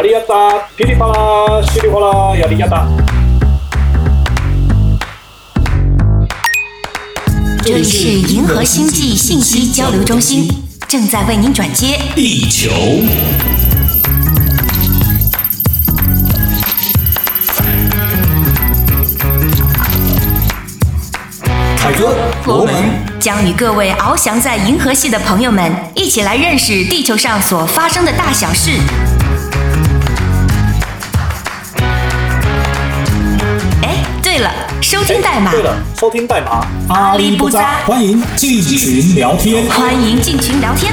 阿里亚达，噼里啪啦，稀里哗啦，亚里亚达。这里是银河星际信息交流中心，正在为您转接地球。凯哥，罗门将与各位翱翔在银河系的朋友们一起来认识地球上所发生的大小事。了，收听代码。对了，收听代码。阿里不扎，欢迎进群聊天。欢迎进群聊天。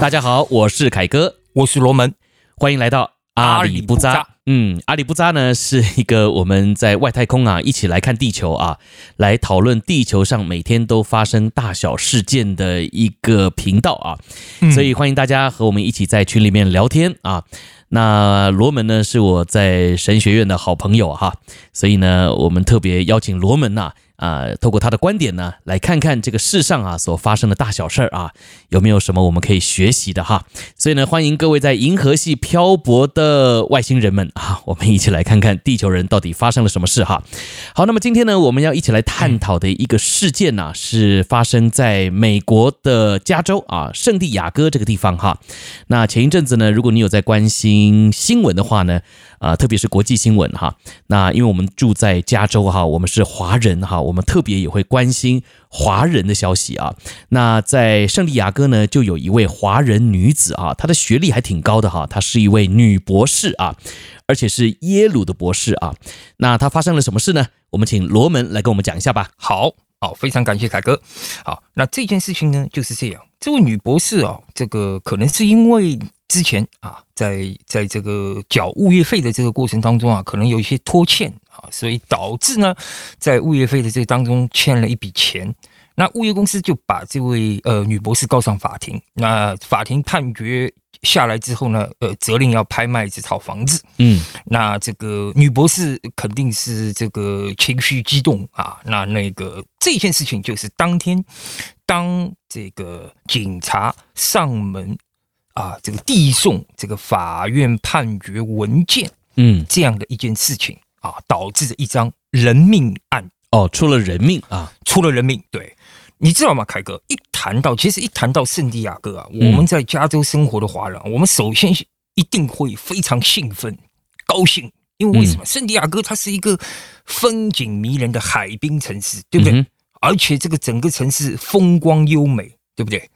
大家好，我是凯哥，我是罗门。欢迎来到阿里不扎。嗯，阿里不扎呢是一个我们在外太空啊一起来看地球啊，来讨论地球上每天都发生大小事件的一个频道啊。所以欢迎大家和我们一起在群里面聊天啊。那罗门呢是我在神学院的好朋友哈，所以呢我们特别邀请罗门呐。啊、啊，透过他的观点呢，来看看这个世上啊所发生的大小事儿啊，有没有什么我们可以学习的哈？所以呢，欢迎各位在银河系漂泊的外星人们啊，我们一起来看看地球人到底发生了什么事哈。好，那么今天呢，我们要一起来探讨的一个事件呢、是发生在美国的加州啊，圣地亚哥这个地方哈。那前一阵子呢，如果你有在关心新闻的话呢，啊，特别是国际新闻哈。那因为我们住在加州哈，我们是华人哈。我们特别也会关心华人的消息啊。那在圣地亚哥呢，就有一位华人女子啊，她的学历还挺高的哈，她是一位女博士啊，而且是耶鲁的博士啊。那她发生了什么事呢？我们请罗门来跟我们讲一下吧。好，好，非常感谢凯哥。好，那这件事情呢就是这样，这位女博士啊，这个可能是因为之前啊，在在这个缴物业费的这个过程当中啊，可能有一些拖欠。啊，所以导致呢，在物业费的这当中欠了一笔钱，那物业公司就把这位呃女博士告上法庭。那法庭判决下来之后呢，呃，责令要拍卖这套房子。嗯，那这个女博士肯定是这个情绪激动啊。那那个这件事情就是当天，当这个警察上门啊，这个递送这个法院判决文件，嗯，这样的一件事情。啊，导致的一张人命案哦，出了人命啊，出了人命。对，你知道吗，凯哥？一谈到，其实一谈到圣地亚哥啊，我们在加州生活的华人，我们首先一定会非常兴奋、高兴，因为为什么？圣地亚哥它是一个风景迷人的海滨城市，对不对？而且这个整个城市风光优美，对不对？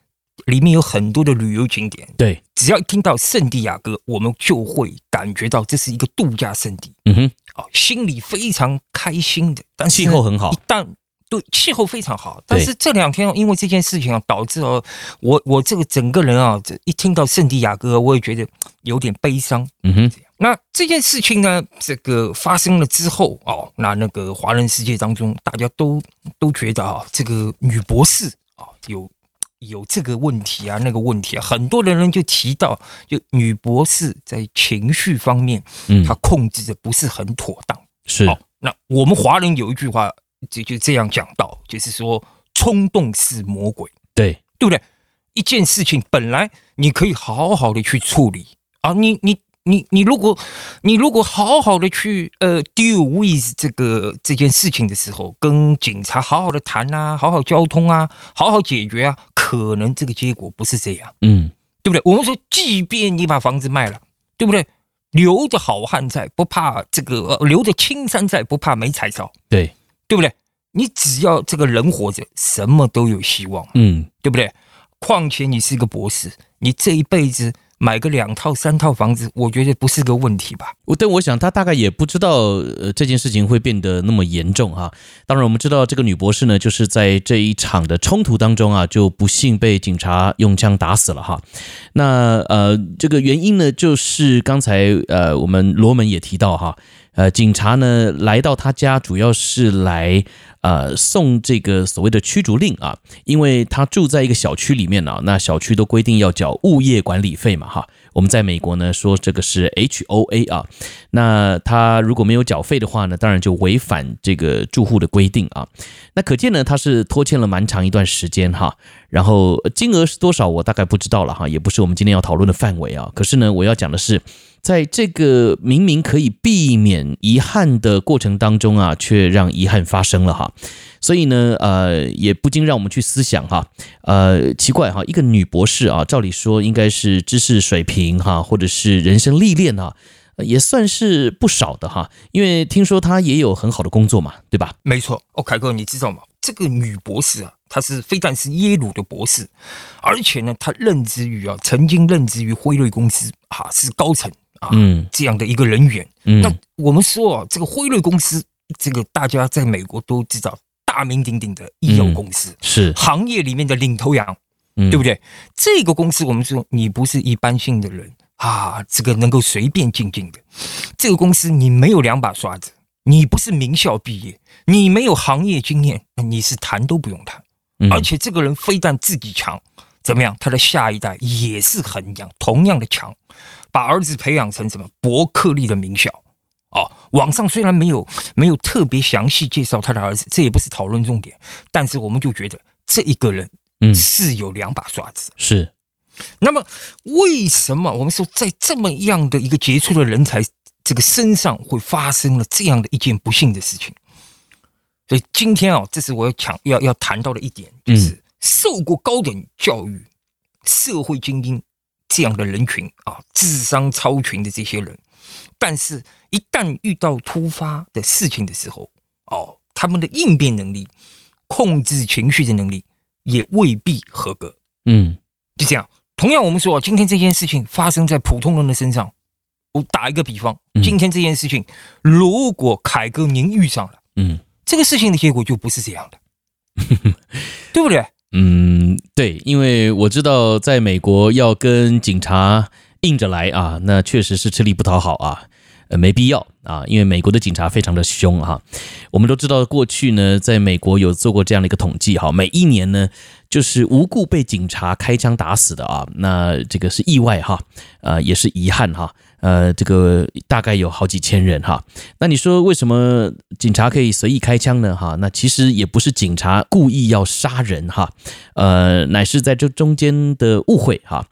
里面有很多的旅游景点，对，只要一听到圣地亚哥，我们就会感觉到这是一个度假胜地，嗯哼，啊，心里非常开心的。但是气候很好，一旦对气候非常好，但是这两天因为这件事情啊，导致哦，我我这个整个人啊，这一听到圣地亚哥，我也觉得有点悲伤，嗯哼。那这件事情呢，这个发生了之后哦，那那个华人世界当中，大家都都觉得啊，这个女博士啊有。有这个问题啊，那个问题啊，很多的人就提到，就女博士在情绪方面，嗯，她控制的不是很妥当。是，那我们华人有一句话就就这样讲到，就是说冲动是魔鬼，对，对不对？一件事情本来你可以好好的去处理啊，你你。你你如果你如果好好的去呃 deal with 这个这件事情的时候，跟警察好好的谈啊，好好交通啊，好好解决啊，可能这个结果不是这样，嗯，对不对？我们说，即便你把房子卖了，对不对？留着好汉在，不怕这个留着青山在，不怕没柴烧，对，对不对？你只要这个人活着，什么都有希望，嗯，对不对？况且你是一个博士，你这一辈子。买个两套三套房子，我觉得不是个问题吧？我但我想他大概也不知道，呃，这件事情会变得那么严重哈。当然，我们知道这个女博士呢，就是在这一场的冲突当中啊，就不幸被警察用枪打死了哈。那呃，这个原因呢，就是刚才呃，我们罗门也提到哈，呃，警察呢来到他家，主要是来。呃，送这个所谓的驱逐令啊，因为他住在一个小区里面呢，那小区都规定要缴物业管理费嘛，哈，我们在美国呢说这个是 HOA 啊，那他如果没有缴费的话呢，当然就违反这个住户的规定啊。那可见呢，他是拖欠了蛮长一段时间哈。然后金额是多少，我大概不知道了哈，也不是我们今天要讨论的范围啊。可是呢，我要讲的是，在这个明明可以避免遗憾的过程当中啊，却让遗憾发生了哈。所以呢，呃，也不禁让我们去思想哈，呃，奇怪哈，一个女博士啊，照理说应该是知识水平哈，或者是人生历练啊，也算是不少的哈。因为听说她也有很好的工作嘛，对吧？没错，哦，凯哥，你知道吗？这个女博士啊，她是非但是耶鲁的博士，而且呢，她任职于啊，曾经任职于辉瑞公司啊，是高层啊，嗯，这样的一个人员。嗯，那我们说啊，这个辉瑞公司，这个大家在美国都知道。大名鼎鼎的医药公司，嗯、是行业里面的领头羊，嗯、对不对？这个公司，我们说你不是一般性的人啊，这个能够随便进进的。这个公司你没有两把刷子，你不是名校毕业，你没有行业经验，你是谈都不用谈。嗯、而且这个人非但自己强，怎么样？他的下一代也是很强，同样的强，把儿子培养成什么伯克利的名校。哦，网上虽然没有没有特别详细介绍他的儿子，这也不是讨论重点，但是我们就觉得这一个人，嗯，是有两把刷子。是，那么为什么我们说在这么样的一个杰出的人才这个身上会发生了这样的一件不幸的事情？所以今天啊，这是我要强要要谈到的一点，就是受过高等教育、社会精英这样的人群啊，智商超群的这些人。但是，一旦遇到突发的事情的时候，哦，他们的应变能力、控制情绪的能力也未必合格。嗯，就这样。同样，我们说，今天这件事情发生在普通人的身上，我打一个比方，今天这件事情，如果凯哥您遇上了，嗯，这个事情的结果就不是这样的，对不对？嗯，对，因为我知道，在美国要跟警察硬着来啊，那确实是吃力不讨好啊。呃，没必要啊，因为美国的警察非常的凶哈。我们都知道，过去呢，在美国有做过这样的一个统计哈，每一年呢，就是无故被警察开枪打死的啊，那这个是意外哈，呃，也是遗憾哈，呃，这个大概有好几千人哈。那你说为什么警察可以随意开枪呢？哈，那其实也不是警察故意要杀人哈，呃，乃是在这中间的误会哈，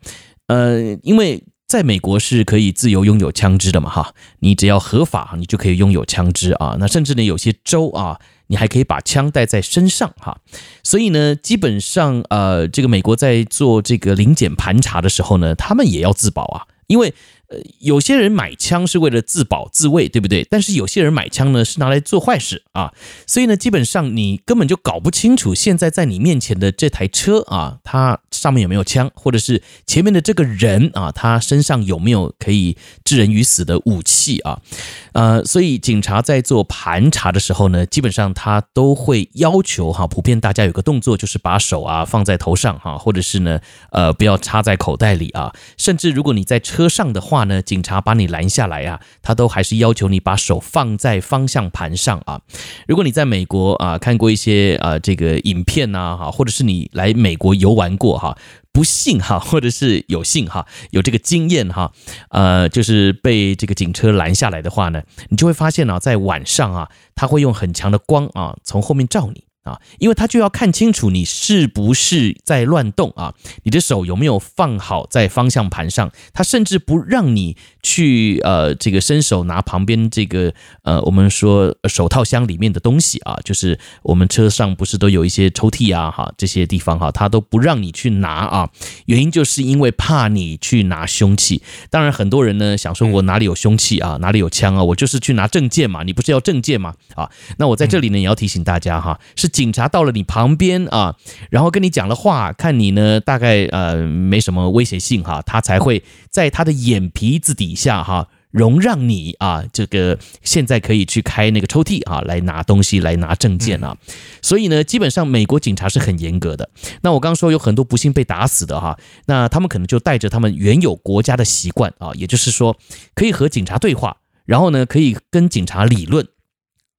呃，因为。在美国是可以自由拥有枪支的嘛？哈，你只要合法，你就可以拥有枪支啊。那甚至呢，有些州啊，你还可以把枪带在身上哈。所以呢，基本上呃，这个美国在做这个临检盘查的时候呢，他们也要自保啊，因为。呃，有些人买枪是为了自保自卫，对不对？但是有些人买枪呢是拿来做坏事啊，所以呢，基本上你根本就搞不清楚现在在你面前的这台车啊，它上面有没有枪，或者是前面的这个人啊，他身上有没有可以致人于死的武器啊？呃，所以警察在做盘查的时候呢，基本上他都会要求哈，普遍大家有个动作就是把手啊放在头上哈，或者是呢，呃，不要插在口袋里啊，甚至如果你在车上的话。呢？警察把你拦下来啊，他都还是要求你把手放在方向盘上啊。如果你在美国啊看过一些啊这个影片呐哈，或者是你来美国游玩过哈，不幸哈，或者是有幸哈有这个经验哈，呃，就是被这个警车拦下来的话呢，你就会发现啊，在晚上啊，他会用很强的光啊从后面照你。啊，因为他就要看清楚你是不是在乱动啊，你的手有没有放好在方向盘上，他甚至不让你去呃这个伸手拿旁边这个呃我们说手套箱里面的东西啊，就是我们车上不是都有一些抽屉啊哈这些地方哈，他都不让你去拿啊，原因就是因为怕你去拿凶器。当然很多人呢想说，我哪里有凶器啊，哪里有枪啊，我就是去拿证件嘛，你不是要证件嘛？啊，那我在这里呢也要提醒大家哈，是。警察到了你旁边啊，然后跟你讲了话，看你呢大概呃没什么威胁性哈，他才会在他的眼皮子底下哈容让你啊，这个现在可以去开那个抽屉啊来拿东西来拿证件啊。所以呢，基本上美国警察是很严格的。那我刚刚说有很多不幸被打死的哈，那他们可能就带着他们原有国家的习惯啊，也就是说可以和警察对话，然后呢可以跟警察理论。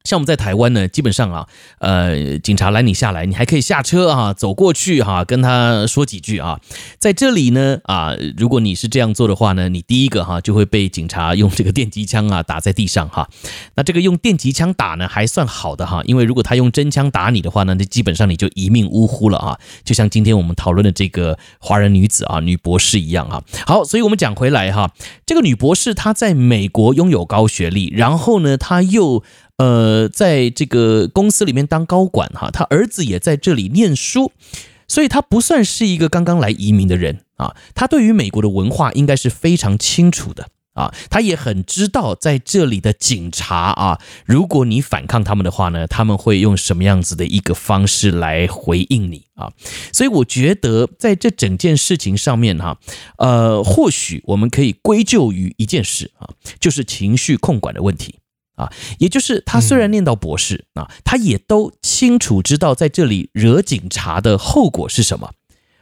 像我们在台湾呢，基本上啊，呃，警察拦你下来，你还可以下车啊，走过去哈、跟他说几句啊。在这里呢，啊，如果你是这样做的话呢，你第一个哈、就会被警察用这个电击枪啊打在地上哈、那这个用电击枪打呢还算好的哈、因为如果他用真枪打你的话呢，那基本上你就一命呜呼了啊。就像今天我们讨论的这个华人女子啊，女博士一样啊。好，所以我们讲回来哈、这个女博士她在美国拥有高学历，然后呢，她又。呃，在这个公司里面当高管哈，他儿子也在这里念书，所以他不算是一个刚刚来移民的人啊。他对于美国的文化应该是非常清楚的啊，他也很知道在这里的警察啊，如果你反抗他们的话呢，他们会用什么样子的一个方式来回应你啊。所以我觉得在这整件事情上面哈，呃，或许我们可以归咎于一件事啊，就是情绪控管的问题。啊，也就是他虽然念到博士啊，他也都清楚知道在这里惹警察的后果是什么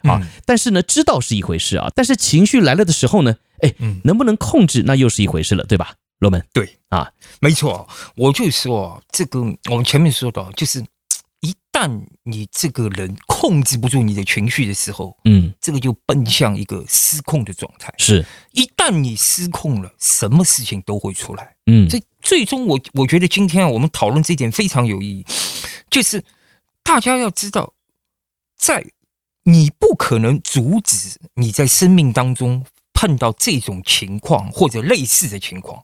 啊。但是呢，知道是一回事啊，但是情绪来了的时候呢，哎，能不能控制那又是一回事了，对吧？罗门，对啊，没错，我就说这个，我们前面说到就是。一旦你这个人控制不住你的情绪的时候，嗯，这个就奔向一个失控的状态。是，一旦你失控了，什么事情都会出来。嗯，所以最终我我觉得今天我们讨论这点非常有意义，就是大家要知道，在你不可能阻止你在生命当中碰到这种情况或者类似的情况。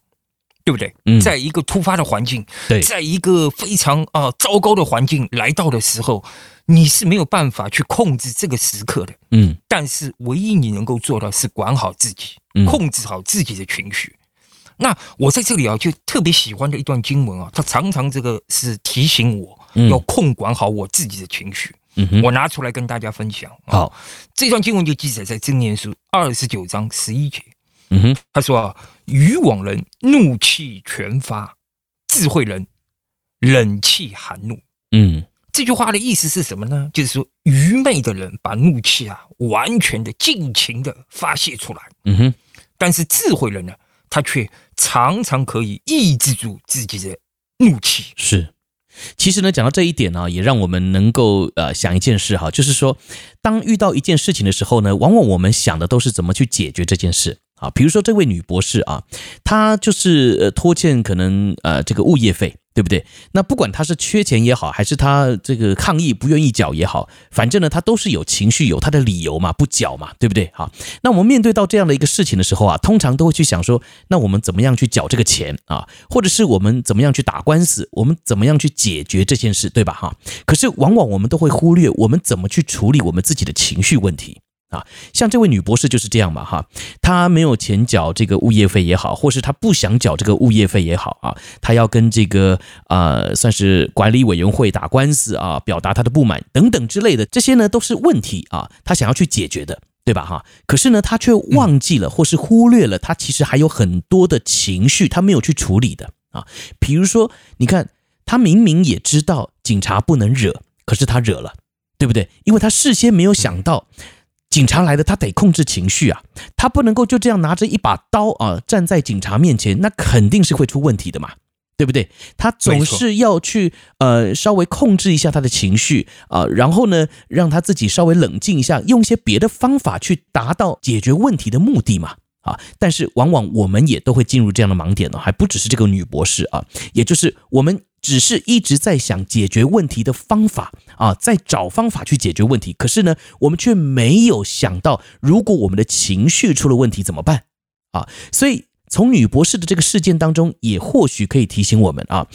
对不对？嗯，在一个突发的环境，对，在一个非常啊、呃、糟糕的环境来到的时候，你是没有办法去控制这个时刻的。嗯，但是唯一你能够做到是管好自己，控制好自己的情绪。嗯、那我在这里啊，就特别喜欢的一段经文啊，它常常这个是提醒我要控管好我自己的情绪。嗯哼，我拿出来跟大家分享。好，这段经文就记载在箴言书二十九章十一节。嗯哼，他说啊，愚妄人怒气全发，智慧人冷气含怒。嗯，这句话的意思是什么呢？就是说，愚昧的人把怒气啊，完全的尽情的发泄出来。嗯哼，但是智慧人呢，他却常常可以抑制住自己的怒气。是，其实呢，讲到这一点呢，也让我们能够呃想一件事哈，就是说，当遇到一件事情的时候呢，往往我们想的都是怎么去解决这件事。啊，比如说这位女博士啊，她就是呃拖欠可能呃这个物业费，对不对？那不管她是缺钱也好，还是她这个抗议不愿意缴也好，反正呢她都是有情绪，有她的理由嘛，不缴嘛，对不对？好，那我们面对到这样的一个事情的时候啊，通常都会去想说，那我们怎么样去缴这个钱啊？或者是我们怎么样去打官司？我们怎么样去解决这件事，对吧？哈，可是往往我们都会忽略我们怎么去处理我们自己的情绪问题。啊，像这位女博士就是这样嘛，哈，她没有钱缴这个物业费也好，或是她不想缴这个物业费也好啊，她要跟这个呃，算是管理委员会打官司啊，表达她的不满等等之类的，这些呢都是问题啊，她想要去解决的，对吧？哈，可是呢，她却忘记了或是忽略了，她其实还有很多的情绪，她没有去处理的啊，比如说，你看，她明明也知道警察不能惹，可是她惹了，对不对？因为她事先没有想到。警察来了，他得控制情绪啊，他不能够就这样拿着一把刀啊站在警察面前，那肯定是会出问题的嘛，对不对？他总是要去呃稍微控制一下他的情绪啊，然后呢让他自己稍微冷静一下，用一些别的方法去达到解决问题的目的嘛啊。但是往往我们也都会进入这样的盲点呢，还不只是这个女博士啊，也就是我们。只是一直在想解决问题的方法啊，在找方法去解决问题。可是呢，我们却没有想到，如果我们的情绪出了问题怎么办啊？所以从女博士的这个事件当中，也或许可以提醒我们啊，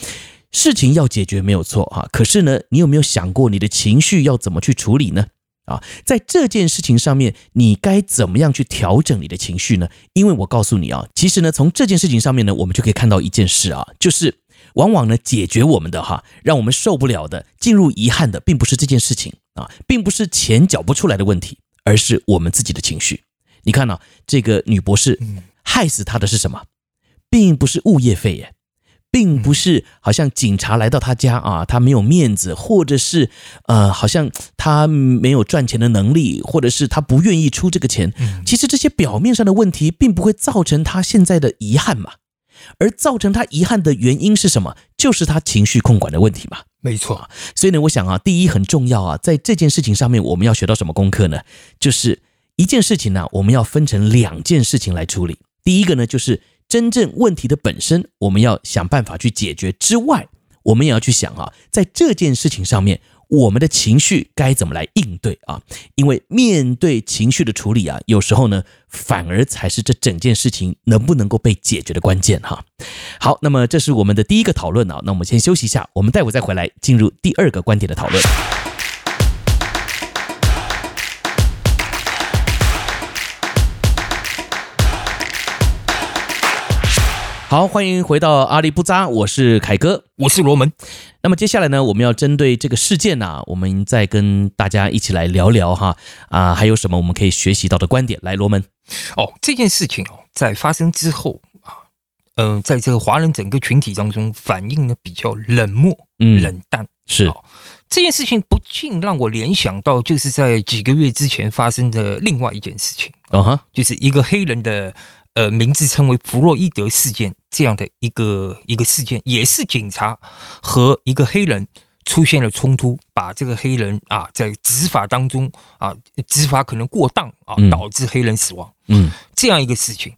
事情要解决没有错啊。可是呢，你有没有想过你的情绪要怎么去处理呢？啊，在这件事情上面，你该怎么样去调整你的情绪呢？因为我告诉你啊，其实呢，从这件事情上面呢，我们就可以看到一件事啊，就是。往往呢，解决我们的哈，让我们受不了的、进入遗憾的，并不是这件事情啊，并不是钱缴不出来的问题，而是我们自己的情绪。你看呢，这个女博士害死她的是什么？并不是物业费耶，并不是好像警察来到她家啊，她没有面子，或者是呃，好像她没有赚钱的能力，或者是她不愿意出这个钱。其实这些表面上的问题，并不会造成她现在的遗憾嘛。而造成他遗憾的原因是什么？就是他情绪控管的问题嘛。没错。所以呢，我想啊，第一很重要啊，在这件事情上面，我们要学到什么功课呢？就是一件事情呢，我们要分成两件事情来处理。第一个呢，就是真正问题的本身，我们要想办法去解决之外，我们也要去想啊，在这件事情上面。我们的情绪该怎么来应对啊？因为面对情绪的处理啊，有时候呢，反而才是这整件事情能不能够被解决的关键哈。好，那么这是我们的第一个讨论啊。那我们先休息一下，我们待会再回来进入第二个观点的讨论。好，欢迎回到阿里不扎，我是凯哥，我是罗门。那么接下来呢，我们要针对这个事件呢、啊，我们再跟大家一起来聊聊哈啊，还有什么我们可以学习到的观点？来，罗门。哦，这件事情哦，在发生之后啊，嗯、呃，在这个华人整个群体当中，反应呢比较冷漠、嗯，冷淡。是、哦、这件事情不禁让我联想到，就是在几个月之前发生的另外一件事情。啊哈，就是一个黑人的。呃，名字称为弗洛伊德事件这样的一个一个事件，也是警察和一个黑人出现了冲突，把这个黑人啊在执法当中啊执法可能过当啊，导致黑人死亡。嗯，这样一个事情。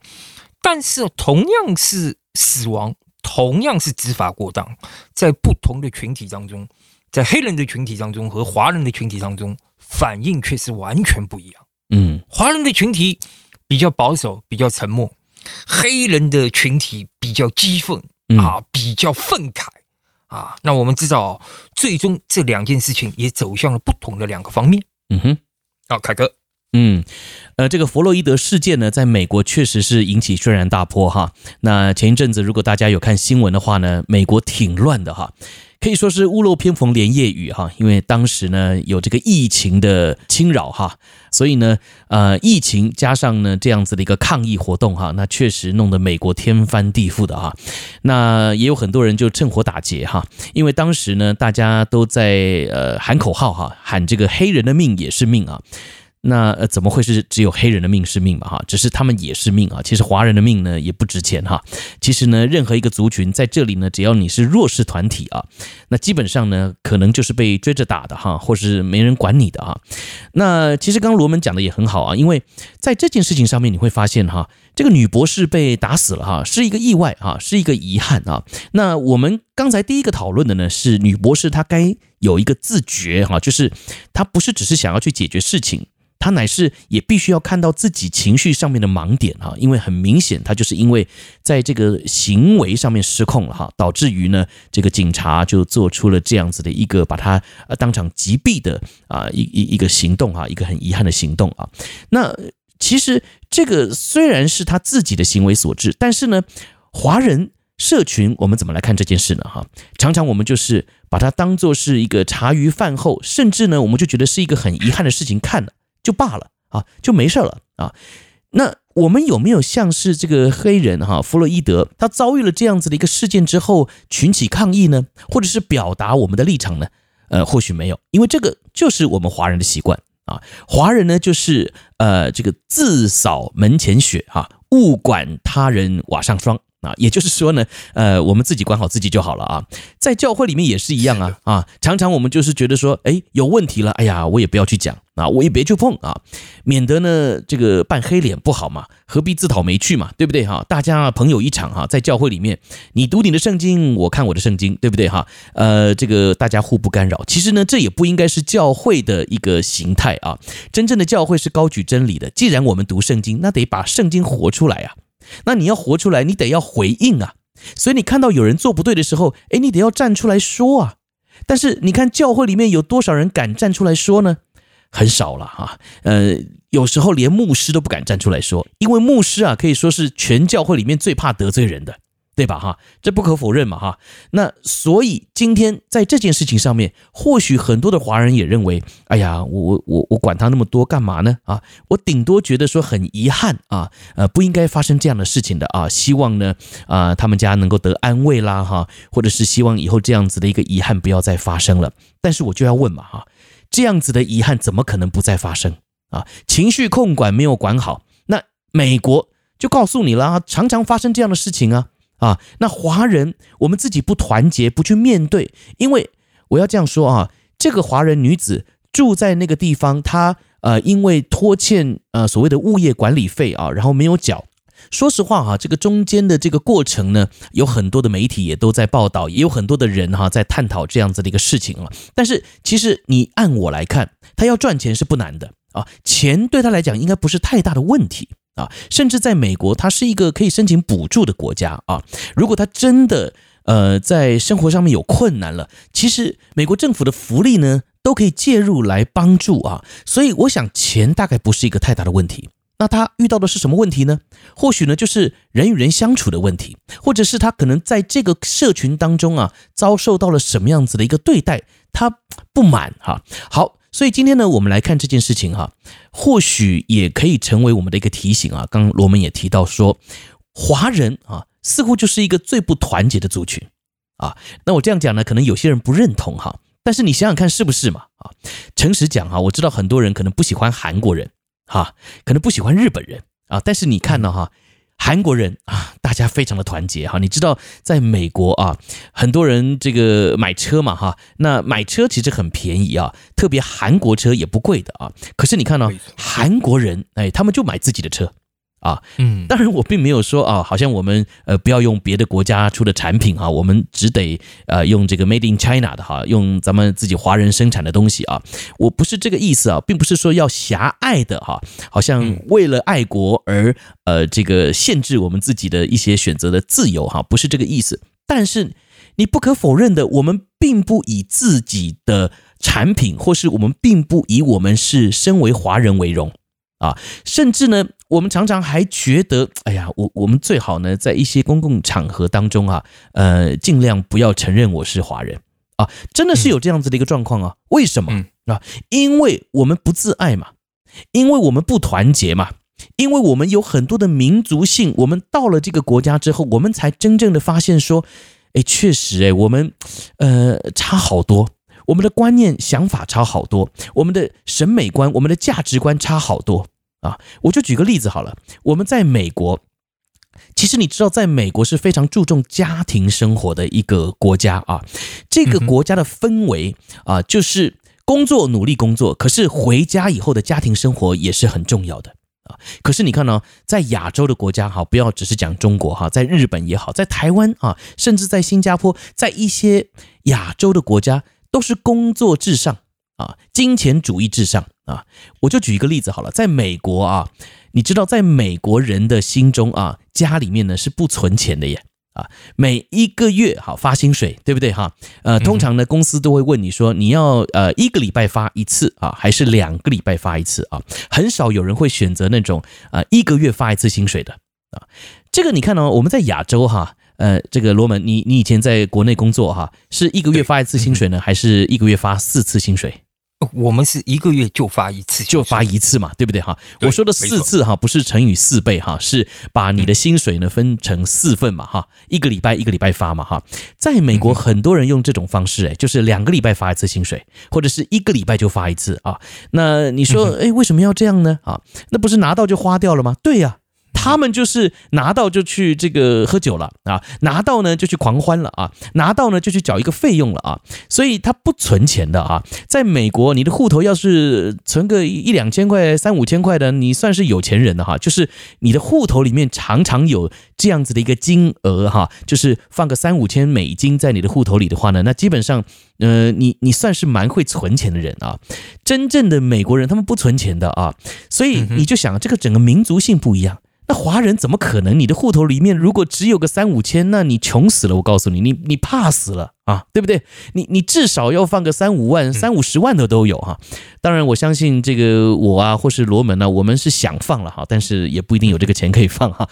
但是同样是死亡，同样是执法过当，在不同的群体当中，在黑人的群体当中和华人的群体当中，反应却是完全不一样。嗯，华人的群体。比较保守，比较沉默；黑人的群体比较激愤啊，比较愤慨啊。那我们知道，最终这两件事情也走向了不同的两个方面。嗯哼，好，凯哥，嗯，呃，这个弗洛伊德事件呢，在美国确实是引起轩然大波哈。那前一阵子，如果大家有看新闻的话呢，美国挺乱的哈。可以说是屋漏偏逢连夜雨哈，因为当时呢有这个疫情的侵扰哈，所以呢呃疫情加上呢这样子的一个抗议活动哈，那确实弄得美国天翻地覆的哈。那也有很多人就趁火打劫哈，因为当时呢大家都在呃喊口号哈，喊这个黑人的命也是命啊。那呃，怎么会是只有黑人的命是命嘛？哈，只是他们也是命啊。其实华人的命呢也不值钱哈。其实呢，任何一个族群在这里呢，只要你是弱势团体啊，那基本上呢，可能就是被追着打的哈，或是没人管你的哈。那其实刚刚罗门讲的也很好啊，因为在这件事情上面你会发现哈，这个女博士被打死了哈，是一个意外哈，是一个遗憾啊。那我们刚才第一个讨论的呢，是女博士她该有一个自觉哈，就是她不是只是想要去解决事情。他乃是也必须要看到自己情绪上面的盲点哈，因为很明显他就是因为在这个行为上面失控了哈，导致于呢这个警察就做出了这样子的一个把他呃当场击毙的啊一一一个行动哈，一个很遗憾的行动啊。那其实这个虽然是他自己的行为所致，但是呢，华人社群我们怎么来看这件事呢哈？常常我们就是把它当做是一个茶余饭后，甚至呢我们就觉得是一个很遗憾的事情看了。就罢了啊，就没事了啊。那我们有没有像是这个黑人哈弗洛伊德，他遭遇了这样子的一个事件之后，群起抗议呢？或者是表达我们的立场呢？呃，或许没有，因为这个就是我们华人的习惯啊。华人呢，就是呃这个自扫门前雪啊，勿管他人瓦上霜。啊，也就是说呢，呃，我们自己管好自己就好了啊。在教会里面也是一样啊啊，常常我们就是觉得说，哎，有问题了，哎呀，我也不要去讲啊，我也别去碰啊，免得呢这个扮黑脸不好嘛，何必自讨没趣嘛，对不对哈？大家朋友一场哈，在教会里面，你读你的圣经，我看我的圣经，对不对哈？呃，这个大家互不干扰。其实呢，这也不应该是教会的一个形态啊。真正的教会是高举真理的。既然我们读圣经，那得把圣经活出来啊。那你要活出来，你得要回应啊！所以你看到有人做不对的时候，诶，你得要站出来说啊！但是你看教会里面有多少人敢站出来说呢？很少了哈。呃，有时候连牧师都不敢站出来说，因为牧师啊，可以说是全教会里面最怕得罪人的。对吧？哈，这不可否认嘛，哈。那所以今天在这件事情上面，或许很多的华人也认为，哎呀，我我我我管他那么多干嘛呢？啊，我顶多觉得说很遗憾啊，呃，不应该发生这样的事情的啊。希望呢，啊，他们家能够得安慰啦，哈，或者是希望以后这样子的一个遗憾不要再发生了。但是我就要问嘛，哈，这样子的遗憾怎么可能不再发生啊？情绪控管没有管好，那美国就告诉你了，常常发生这样的事情啊。啊。那华人我们自己不团结，不去面对，因为我要这样说啊，这个华人女子住在那个地方，她呃因为拖欠呃所谓的物业管理费啊，然后没有缴。说实话哈，这个中间的这个过程呢，有很多的媒体也都在报道，也有很多的人哈在探讨这样子的一个事情啊。但是其实你按我来看，他要赚钱是不难的啊，钱对他来讲应该不是太大的问题啊。甚至在美国，它是一个可以申请补助的国家啊。如果他真的呃在生活上面有困难了，其实美国政府的福利呢都可以介入来帮助啊。所以我想钱大概不是一个太大的问题。那他遇到的是什么问题呢？或许呢，就是人与人相处的问题，或者是他可能在这个社群当中啊，遭受到了什么样子的一个对待，他不满哈。好，所以今天呢，我们来看这件事情哈，或许也可以成为我们的一个提醒啊。刚刚罗门也提到说，华人啊，似乎就是一个最不团结的族群啊。那我这样讲呢，可能有些人不认同哈，但是你想想看，是不是嘛？啊，诚实讲哈，我知道很多人可能不喜欢韩国人。哈，可能不喜欢日本人啊，但是你看到哈，韩国人啊，大家非常的团结哈。你知道，在美国啊，很多人这个买车嘛哈，那买车其实很便宜啊，特别韩国车也不贵的啊。可是你看到韩国人，哎，他们就买自己的车。啊，嗯，当然我并没有说啊，好像我们呃不要用别的国家出的产品啊，我们只得呃用这个 Made in China 的哈，用咱们自己华人生产的东西啊，我不是这个意思啊，并不是说要狭隘的哈，好像为了爱国而呃这个限制我们自己的一些选择的自由哈，不是这个意思。但是你不可否认的，我们并不以自己的产品，或是我们并不以我们是身为华人为荣。啊，甚至呢，我们常常还觉得，哎呀，我我们最好呢，在一些公共场合当中啊，呃，尽量不要承认我是华人啊，真的是有这样子的一个状况啊。为什么啊？因为我们不自爱嘛，因为我们不团结嘛，因为我们有很多的民族性，我们到了这个国家之后，我们才真正的发现说，哎，确实，哎，我们呃差好多。我们的观念、想法差好多，我们的审美观、我们的价值观差好多啊！我就举个例子好了，我们在美国，其实你知道，在美国是非常注重家庭生活的一个国家啊。这个国家的氛围啊，就是工作努力工作，可是回家以后的家庭生活也是很重要的啊。可是你看呢，在亚洲的国家哈，不要只是讲中国哈，在日本也好，在台湾啊，甚至在新加坡，在一些亚洲的国家。都是工作至上啊，金钱主义至上啊。我就举一个例子好了，在美国啊，你知道，在美国人的心中啊，家里面呢是不存钱的耶啊。每一个月好发薪水，对不对哈？呃，通常呢公司都会问你说，你要呃一个礼拜发一次啊，还是两个礼拜发一次啊？很少有人会选择那种啊一个月发一次薪水的啊。这个你看呢，我们在亚洲哈。呃，这个罗门，你你以前在国内工作哈，是一个月发一次薪水呢，还是一个月发四次薪水？我们是一个月就发一次，就发一次嘛，对不对哈？我说的四次哈，不是乘以四倍哈，是把你的薪水呢分成四份嘛哈，一个礼拜一个礼拜发嘛哈。在美国，很多人用这种方式哎，就是两个礼拜发一次薪水，或者是一个礼拜就发一次啊。那你说哎，为什么要这样呢？啊，那不是拿到就花掉了吗？对呀。他们就是拿到就去这个喝酒了啊，拿到呢就去狂欢了啊，拿到呢就去缴一个费用了啊，所以他不存钱的啊。在美国，你的户头要是存个一两千块、三五千块的，你算是有钱人的哈。就是你的户头里面常常有这样子的一个金额哈，就是放个三五千美金在你的户头里的话呢，那基本上呃，你你算是蛮会存钱的人啊。真正的美国人他们不存钱的啊，所以你就想这个整个民族性不一样。那华人怎么可能？你的户头里面如果只有个三五千，那你穷死了！我告诉你，你你怕死了啊，对不对？你你至少要放个三五万、三五十万的都有哈。当然，我相信这个我啊，或是罗门呢，我们是想放了哈，但是也不一定有这个钱可以放哈。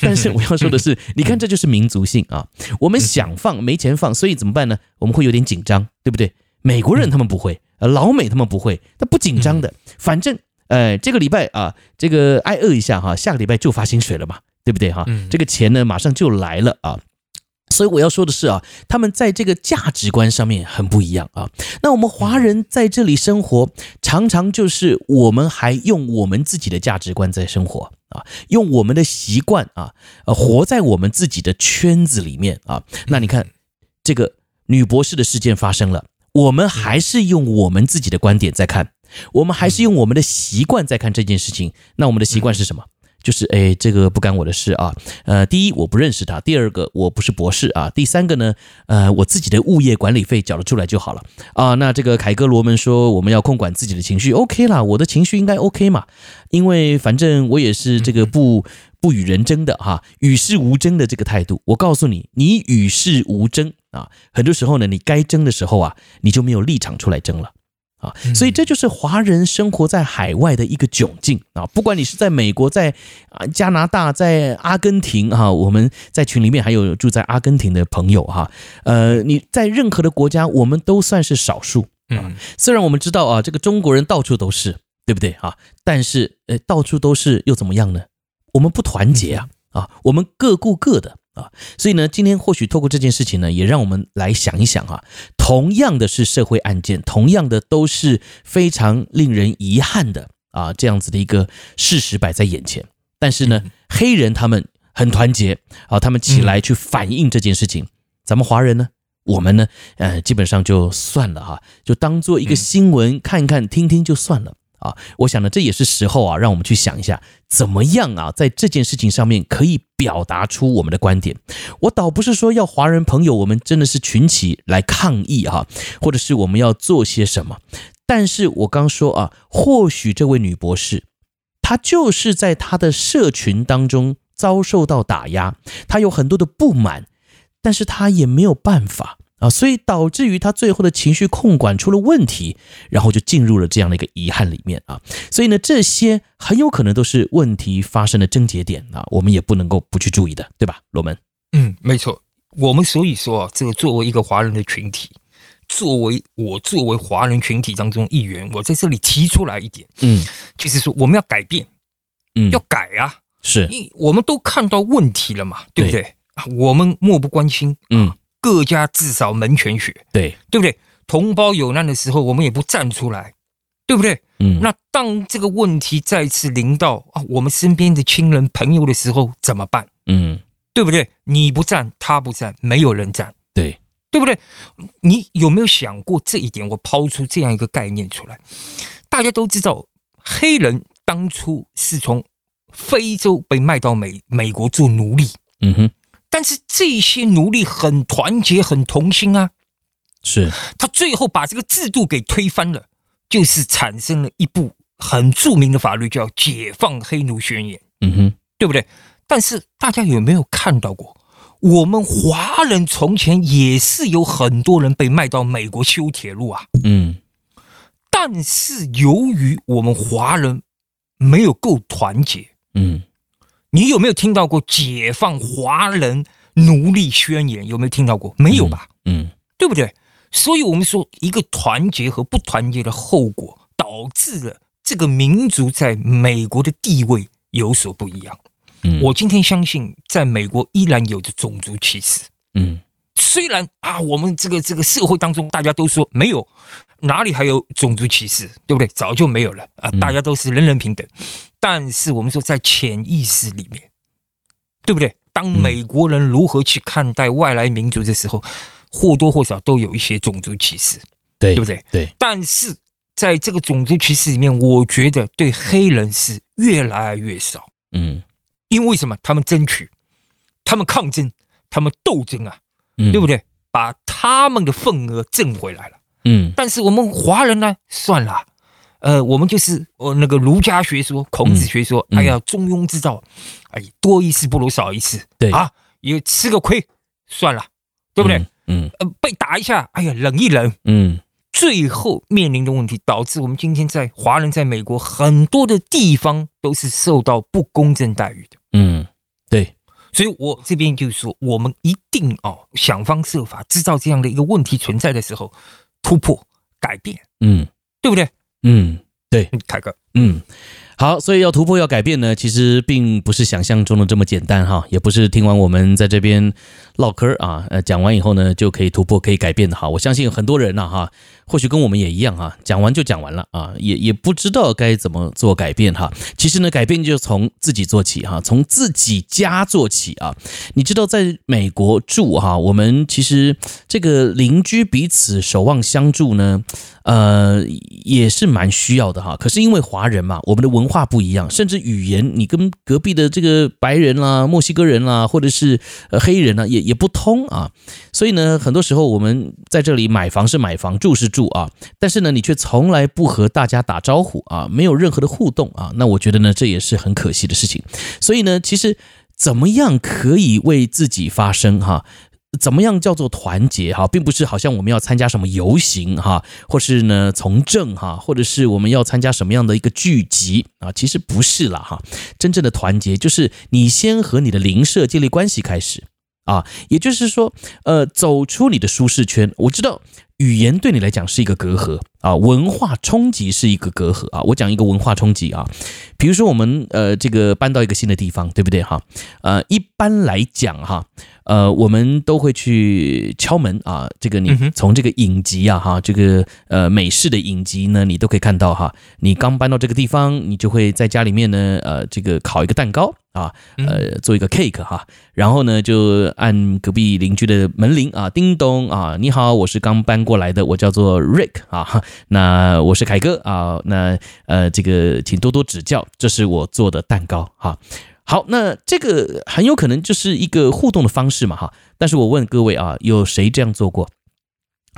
但是我要说的是，你看这就是民族性啊，我们想放没钱放，所以怎么办呢？我们会有点紧张，对不对？美国人他们不会，呃，老美他们不会，他不紧张的，反正。哎，这个礼拜啊，这个挨饿一下哈，下个礼拜就发薪水了嘛，对不对哈？这个钱呢，马上就来了啊。所以我要说的是啊，他们在这个价值观上面很不一样啊。那我们华人在这里生活，常常就是我们还用我们自己的价值观在生活啊，用我们的习惯啊，呃，活在我们自己的圈子里面啊。那你看，这个女博士的事件发生了，我们还是用我们自己的观点在看，我们还是用我们的习惯在看这件事情。那我们的习惯是什么？就是哎，这个不干我的事啊。呃，第一我不认识他，第二个我不是博士啊，第三个呢，呃，我自己的物业管理费缴了出来就好了啊。那这个凯哥罗门说我们要控管自己的情绪，OK 啦，我的情绪应该 OK 嘛，因为反正我也是这个不不与人争的哈，与世无争的这个态度。我告诉你，你与世无争啊，很多时候呢，你该争的时候啊，你就没有立场出来争了。啊，所以这就是华人生活在海外的一个窘境啊！不管你是在美国、在啊加拿大、在阿根廷啊，我们在群里面还有住在阿根廷的朋友哈，呃，你在任何的国家，我们都算是少数啊。虽然我们知道啊，这个中国人到处都是，对不对啊？但是呃，到处都是又怎么样呢？我们不团结啊啊，我们各顾各的。啊，所以呢，今天或许透过这件事情呢，也让我们来想一想啊，同样的是社会案件，同样的都是非常令人遗憾的啊，这样子的一个事实摆在眼前。但是呢，黑人他们很团结啊，他们起来去反映这件事情。咱们华人呢，我们呢，呃，基本上就算了哈，就当做一个新闻看看听听就算了。啊，我想呢，这也是时候啊，让我们去想一下，怎么样啊，在这件事情上面可以表达出我们的观点。我倒不是说要华人朋友，我们真的是群起来抗议哈，或者是我们要做些什么。但是我刚说啊，或许这位女博士，她就是在她的社群当中遭受到打压，她有很多的不满，但是她也没有办法。啊，所以导致于他最后的情绪控管出了问题，然后就进入了这样的一个遗憾里面啊。所以呢，这些很有可能都是问题发生的症结点啊，我们也不能够不去注意的，对吧？罗门，嗯，没错。我们所以说啊，这个作为一个华人的群体，作为我作为华人群体当中一员，我在这里提出来一点，嗯，就是说我们要改变，嗯，要改啊，是，我们都看到问题了嘛，对不对？啊，我们漠不关心，嗯。各家自扫门前雪，对对不对？同胞有难的时候，我们也不站出来，对不对？嗯。那当这个问题再次临到啊我们身边的亲人朋友的时候，怎么办？嗯，对不对？你不站，他不站，没有人站，对对不对？你有没有想过这一点？我抛出这样一个概念出来，大家都知道，黑人当初是从非洲被卖到美美国做奴隶，嗯哼。但是这些奴隶很团结，很同心啊，是他最后把这个制度给推翻了，就是产生了一部很著名的法律，叫《解放黑奴宣言》。嗯哼，对不对？但是大家有没有看到过，我们华人从前也是有很多人被卖到美国修铁路啊？嗯，但是由于我们华人没有够团结，嗯。你有没有听到过解放华人奴隶宣言？有没有听到过？没有吧？嗯，嗯，对不对？所以，我们说一个团结和不团结的后果，导致了这个民族在美国的地位有所不一样。嗯，我今天相信，在美国依然有着种族歧视。嗯，虽然啊，我们这个这个社会当中，大家都说没有，哪里还有种族歧视？对不对？早就没有了啊，大家都是人人平等。但是我们说，在潜意识里面，对不对？当美国人如何去看待外来民族的时候，或多或少都有一些种族歧视，对，对不对？对。但是在这个种族歧视里面，我觉得对黑人是越来越少。嗯，因为什么？他们争取，他们抗争，他们斗争啊，嗯，对不对？把他们的份额挣回来了。嗯。但是我们华人呢？算了。呃，我们就是呃那个儒家学说，孔子学说，哎呀，中庸之道，哎，多一事不如少一事，对啊，也吃个亏算了，对不对？嗯，嗯呃，被打一下，哎呀，忍一忍，嗯，最后面临的问题，导致我们今天在华人在美国很多的地方都是受到不公正待遇的，嗯，对，所以我这边就是说，我们一定哦想方设法，制造这样的一个问题存在的时候，突破改变，嗯，对不对？嗯，对，凯哥，嗯，好，所以要突破要改变呢，其实并不是想象中的这么简单哈，也不是听完我们在这边唠嗑啊，呃，讲完以后呢，就可以突破，可以改变的哈。我相信很多人呐哈，或许跟我们也一样哈，讲完就讲完了啊，也也不知道该怎么做改变哈。其实呢，改变就从自己做起哈，从自己家做起啊。你知道，在美国住哈，我们其实这个邻居彼此守望相助呢。呃，也是蛮需要的哈。可是因为华人嘛，我们的文化不一样，甚至语言，你跟隔壁的这个白人啦、墨西哥人啦，或者是呃黑人呢，也也不通啊。所以呢，很多时候我们在这里买房是买房，住是住啊，但是呢，你却从来不和大家打招呼啊，没有任何的互动啊。那我觉得呢，这也是很可惜的事情。所以呢，其实怎么样可以为自己发声哈？怎么样叫做团结哈，并不是好像我们要参加什么游行哈，或是呢从政哈，或者是我们要参加什么样的一个聚集啊，其实不是啦哈。真正的团结就是你先和你的邻舍建立关系开始啊，也就是说，呃，走出你的舒适圈。我知道语言对你来讲是一个隔阂啊，文化冲击是一个隔阂啊。我讲一个文化冲击啊，比如说我们呃这个搬到一个新的地方，对不对哈？呃，一般来讲哈。呃，我们都会去敲门啊。这个你从这个影集啊，哈，这个呃美式的影集呢，你都可以看到哈。你刚搬到这个地方，你就会在家里面呢，呃，这个烤一个蛋糕啊，呃，做一个 cake 哈。然后呢，就按隔壁邻居的门铃啊，叮咚啊，你好，我是刚搬过来的，我叫做 Rick 啊。那我是凯哥啊。那呃，这个请多多指教，这是我做的蛋糕哈。好，那这个很有可能就是一个互动的方式嘛，哈。但是我问各位啊，有谁这样做过？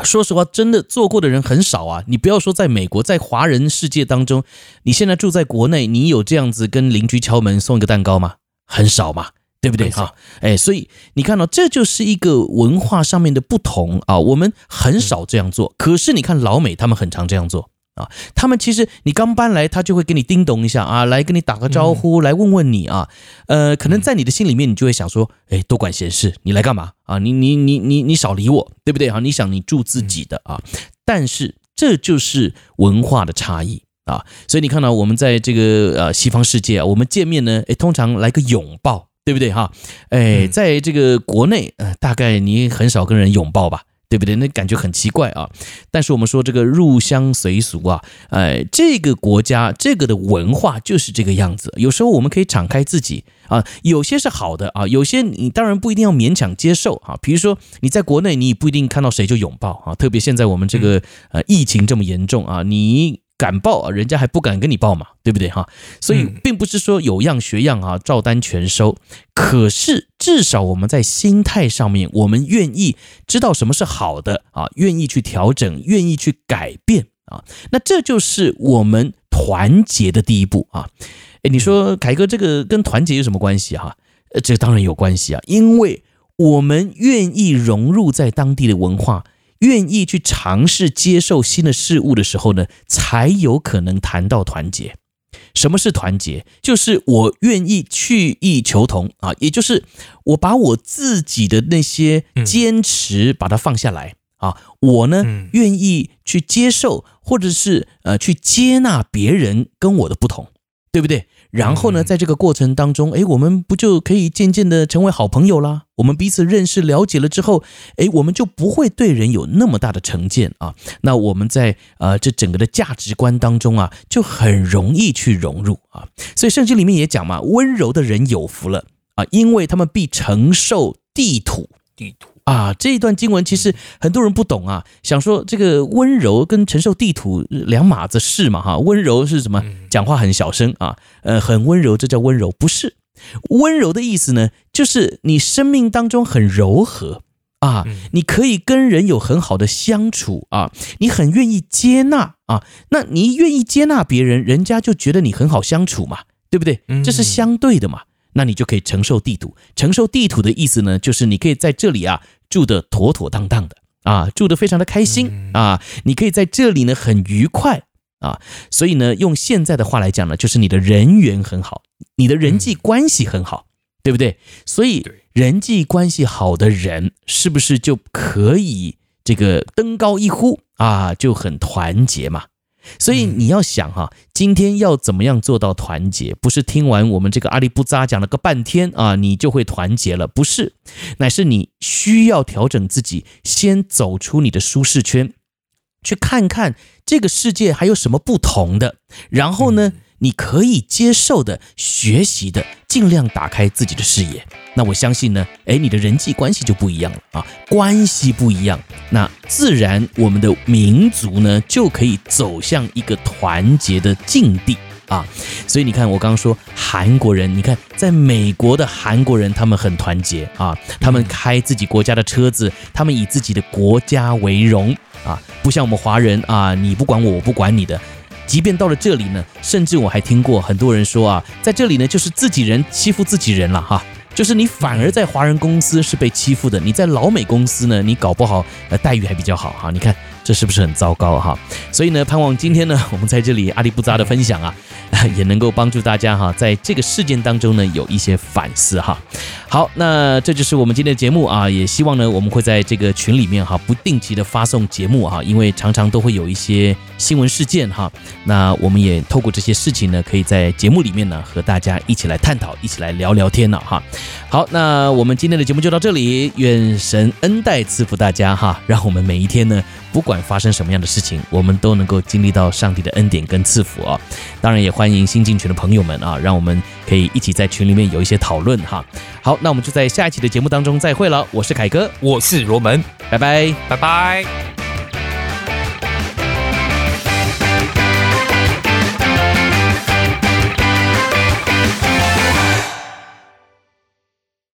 说实话，真的做过的人很少啊。你不要说在美国，在华人世界当中，你现在住在国内，你有这样子跟邻居敲门送一个蛋糕吗？很少嘛，对不对？哈，哎，所以你看到这就是一个文化上面的不同啊。我们很少这样做，可是你看老美，他们很常这样做。啊，他们其实你刚搬来，他就会给你叮咚一下啊，来跟你打个招呼，来问问你啊，呃，可能在你的心里面，你就会想说，哎，多管闲事，你来干嘛啊？你你你你你少理我，对不对啊？你想你住自己的啊，但是这就是文化的差异啊，所以你看到我们在这个呃西方世界啊，我们见面呢，哎，通常来个拥抱，对不对哈？哎，在这个国内，呃，大概你很少跟人拥抱吧。对不对？那感觉很奇怪啊。但是我们说这个入乡随俗啊，哎，这个国家这个的文化就是这个样子。有时候我们可以敞开自己啊，有些是好的啊，有些你当然不一定要勉强接受啊。比如说你在国内，你不一定看到谁就拥抱啊。特别现在我们这个呃疫情这么严重啊，你。敢报啊，人家还不敢跟你报嘛，对不对哈？所以并不是说有样学样啊，照单全收。可是至少我们在心态上面，我们愿意知道什么是好的啊，愿意去调整，愿意去改变啊。那这就是我们团结的第一步啊。诶，你说凯哥这个跟团结有什么关系哈？呃，这当然有关系啊，因为我们愿意融入在当地的文化。愿意去尝试接受新的事物的时候呢，才有可能谈到团结。什么是团结？就是我愿意去异求同啊，也就是我把我自己的那些坚持把它放下来啊，我呢愿意去接受，或者是呃去接纳别人跟我的不同，对不对？然后呢，在这个过程当中，哎，我们不就可以渐渐的成为好朋友啦？我们彼此认识、了解了之后，哎，我们就不会对人有那么大的成见啊。那我们在呃这整个的价值观当中啊，就很容易去融入啊。所以圣经里面也讲嘛，温柔的人有福了啊，因为他们必承受地土。地土。啊，这一段经文其实很多人不懂啊，想说这个温柔跟承受地土两码子事嘛哈。温柔是什么？讲话很小声啊，呃，很温柔，这叫温柔，不是。温柔的意思呢，就是你生命当中很柔和啊，你可以跟人有很好的相处啊，你很愿意接纳啊，那你愿意接纳别人，人家就觉得你很好相处嘛，对不对？这是相对的嘛。那你就可以承受地土，承受地土的意思呢，就是你可以在这里啊住得妥妥当当的。啊，住得非常的开心。啊，你可以在这里呢很愉快。啊，所以呢，用现在的话来讲呢，就是你的人缘很好，你的人际关系很好，对不对？所以人际关系好的人，是不是就可以这个登高一呼？啊，就很团结嘛？所以你要想哈，今天要怎么样做到团结？不是听完我们这个阿里不扎讲了个半天啊，你就会团结了，不是，乃是你需要调整自己，先走出你的舒适圈，去看看这个世界还有什么不同的，然后呢，你可以接受的、学习的，尽量打开自己的视野。那我相信呢，诶，你的人际关系就不一样了啊，关系不一样，那自然我们的民族呢就可以走向一个团结的境地啊。所以你看，我刚刚说韩国人，你看在美国的韩国人，他们很团结啊，他们开自己国家的车子，他们以自己的国家为荣啊，不像我们华人啊，你不管我，我不管你的。即便到了这里呢，甚至我还听过很多人说啊，在这里呢就是自己人欺负自己人了哈，就是你反而在华人公司是被欺负的，你在老美公司呢，你搞不好呃待遇还比较好哈，你看。这是不是很糟糕哈？所以呢，盼望今天呢，我们在这里阿里不扎的分享啊，也能够帮助大家哈，在这个事件当中呢，有一些反思哈。好，那这就是我们今天的节目啊，也希望呢，我们会在这个群里面哈，不定期的发送节目哈，因为常常都会有一些新闻事件哈。那我们也透过这些事情呢，可以在节目里面呢，和大家一起来探讨，一起来聊聊天了哈。好，那我们今天的节目就到这里，愿神恩待赐福大家哈，让我们每一天呢，不管发生什么样的事情，我们都能够经历到上帝的恩典跟赐福啊！当然也欢迎新进群的朋友们啊，让我们可以一起在群里面有一些讨论哈。好，那我们就在下一期的节目当中再会了。我是凯哥，我是罗门，拜拜，拜拜。